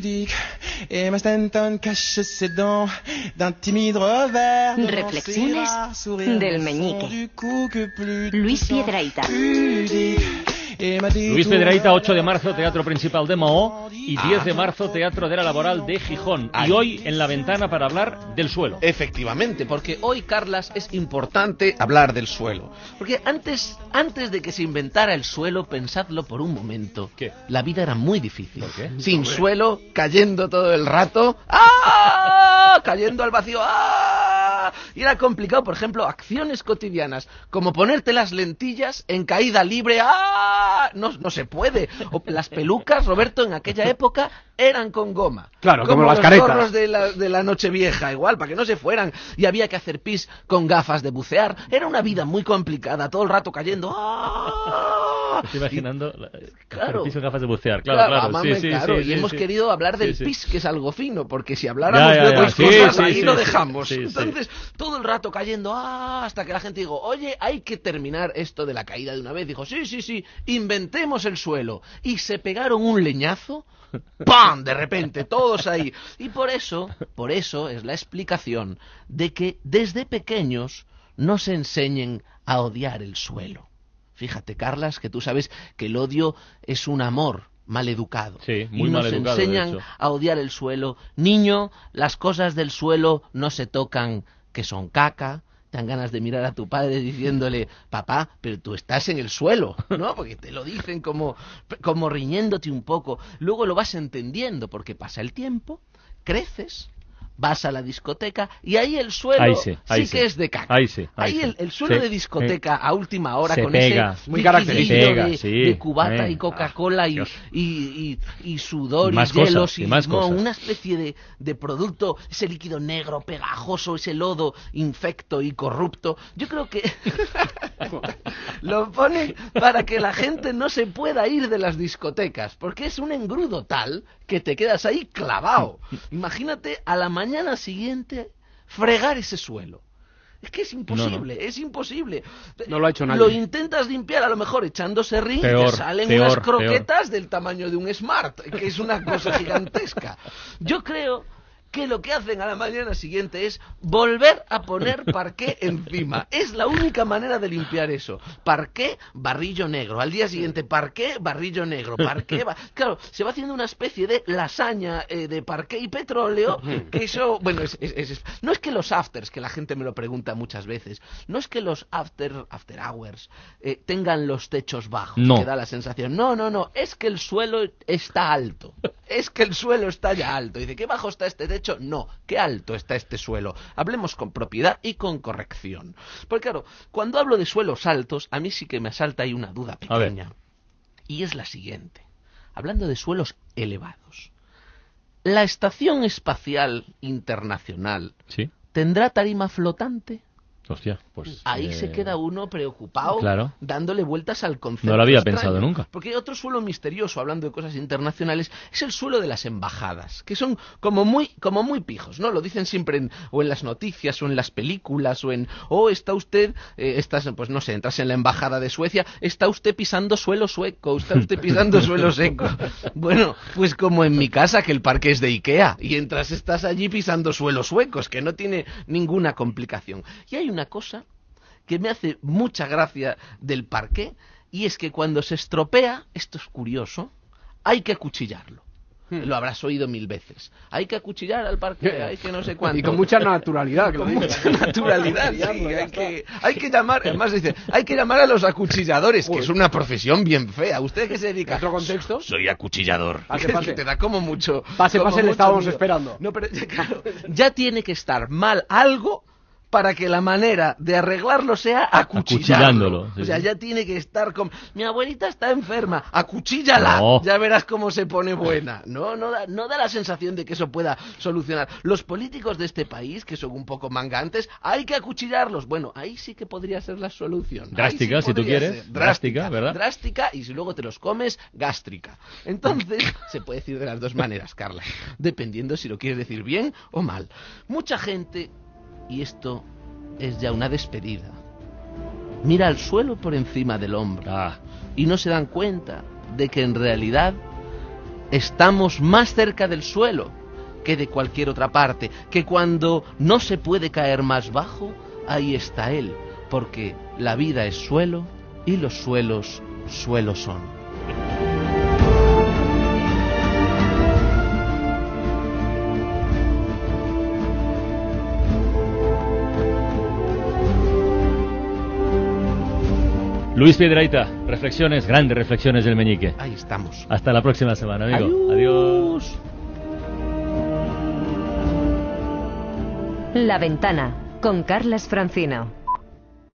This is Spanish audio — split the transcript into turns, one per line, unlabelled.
pudique. Stanton cache ses dents d'un timide revers.
Reflexiones del meñique. Luis.
Pudique.
Luis Pedraíta, 8 de marzo, Teatro Principal de Mahó y 10 de marzo, Teatro de la Laboral de Gijón. Y hoy en la ventana para hablar del suelo.
Efectivamente, porque hoy, Carlas, es importante hablar del suelo. Porque antes, antes de que se inventara el suelo, pensadlo por un momento.
¿Qué?
La vida era muy difícil.
¿Por qué?
Sin suelo, cayendo todo el rato. ¡Ah! Cayendo al vacío. ¡Ah! Y era complicado, por ejemplo, acciones cotidianas, como ponerte las lentillas en caída libre. ¡Ah! No, no se puede. O las pelucas, Roberto, en aquella época eran con goma.
Claro, como las
los
caretas.
gorros de la, de la noche vieja, igual, para que no se fueran. Y había que hacer pis con gafas de bucear. Era una vida muy complicada, todo el rato cayendo. ¡Ah!
Me Estoy imaginando la-
Claro.
ejercicio en gafas de bucear. Claro,
Claro,
claro.
amame,
sí, sí,
claro,
sí,
y hemos querido hablar del pis, que es algo fino, porque si habláramos
Ya, ya,
de otras cosas,
sí,
ahí lo dejamos. Entonces, todo el rato cayendo, ah, hasta que la gente dijo, oye, hay que terminar esto de la caída de una vez. Dijo, sí, sí, sí, inventemos el suelo. Y se pegaron un leñazo, ¡pam! De repente, todos ahí. Y por eso, por eso es la explicación de que desde pequeños no se enseñen a odiar el suelo. Fíjate, Carlas, que tú sabes que el odio es un amor mal educado.
Sí, muy
y nos
mal educado, de
enseñan a odiar el suelo. Niño, las cosas del suelo no se tocan, que son caca. Te dan ganas de mirar a tu padre diciéndole, papá, pero tú estás en el suelo, ¿no? Porque te lo dicen como, como riñéndote un poco. Luego lo vas entendiendo, porque pasa el tiempo, creces, vas a la discoteca y ahí el suelo
Ahí sí, ahí sí.
que es de caca.
Ahí sí, ahí sí.
el, el suelo
Sí.
de discoteca a última hora
Se
con
pega.
ese
Muy característico.
De,
sí.
de cubata
Eh.
y Coca-Cola y,
Dios.
y, y- y sudor
Y
y,
más
hielos
cosas,
y,
y más
limón,
cosas.
una especie de, de producto, ese líquido negro, pegajoso, ese lodo infecto y corrupto. Yo creo que lo ponen para que la gente no se pueda ir de las discotecas, porque es un engrudo tal que te quedas ahí clavado. Imagínate a la mañana siguiente fregar ese suelo. Es que es imposible, es imposible.
No lo ha hecho nadie.
Lo intentas limpiar a lo mejor echando serrín y te salen
peor,
unas
peor.
croquetas del tamaño de un Smart, que es una cosa gigantesca. Yo creo que lo que hacen a la mañana siguiente es volver a poner parqué encima. Es la única manera de limpiar eso. Parqué, barrillo negro. Al día siguiente, parqué, barrillo negro. Parqué, ba- claro, se va haciendo una especie de lasaña eh, de parqué y petróleo. Que eso, bueno, es- es- es- no es que los afters, que la gente me lo pregunta muchas veces, no es que los after, after hours eh, tengan los techos bajos,
No.
que da la sensación. No, no, no, es que el suelo está alto. Es que el suelo está ya alto. Dice, ¿qué bajo está este techo? No, qué alto está este suelo. Hablemos con propiedad y con corrección. Porque claro, cuando hablo de suelos altos, a mí sí que me asalta ahí una duda pequeña. Y es la siguiente. Hablando de suelos elevados. ¿La Estación Espacial Internacional
Sí.
tendrá tarima flotante?
Hostia, pues.
Ahí
eh,
se queda uno preocupado
Claro.
dándole vueltas al concepto.
No lo había
extraño.
pensado nunca.
Porque otro suelo misterioso, hablando de cosas internacionales, es el suelo de las embajadas, que son como muy, como muy pijos, ¿no? Lo dicen siempre en, o en las noticias, o en las películas, o en, oh, está usted, eh, estás, pues no sé, entras en la embajada de Suecia, está usted pisando suelo sueco, está usted pisando suelo seco. Bueno, pues como en mi casa, que el parque es de Ikea, y entras, estás allí pisando suelos suecos, que no tiene ninguna complicación. Y hay una cosa que me hace mucha gracia del parqué, y es que cuando se estropea, esto es curioso, hay que acuchillarlo.
Hmm.
Lo habrás oído mil veces. Hay que acuchillar al parqué, hay que no sé cuánto.
Y con mucha naturalidad. que
Con mucha naturalidad, sí, hay que, hay que llamar, además dice, hay que llamar a los acuchilladores, que es una profesión bien fea. ¿Usted qué se dedica?
¿Otro contexto?
Soy acuchillador.
Pase, pase.
Te da como mucho.
Pase,
como
pase, le estábamos
miedo.
esperando.
No, pero claro, ya tiene que estar mal algo para que la manera de arreglarlo sea acuchillándolo.
Acuchillándolo, sí,
o sea, ya tiene que estar con... Mi abuelita está enferma, acuchíllala,
No.
ya verás cómo se pone buena. No, no da, no da la sensación de que eso pueda solucionar. Los políticos de este país, que son un poco mangantes, hay que acuchillarlos. Bueno, ahí sí que podría ser la solución.
Drástica,
sí
si tú quieres. Drástica, ¿verdad?
Drástica, y si luego te los comes, gástrica. Entonces, se puede decir de las dos maneras, Carla, dependiendo si lo quieres decir bien o mal. Mucha gente, y esto es ya una despedida, mira al suelo por encima del hombro.
Ah,
y no se dan cuenta de que en realidad estamos más cerca del suelo que de cualquier otra parte, que cuando no se puede caer más bajo, ahí está Él, porque la vida es suelo y los suelos suelo son.
Luis Piedraita, reflexiones, grandes reflexiones del meñique.
Ahí estamos.
Hasta la próxima semana, amigo. Adiós.
La ventana con Carlas Francino.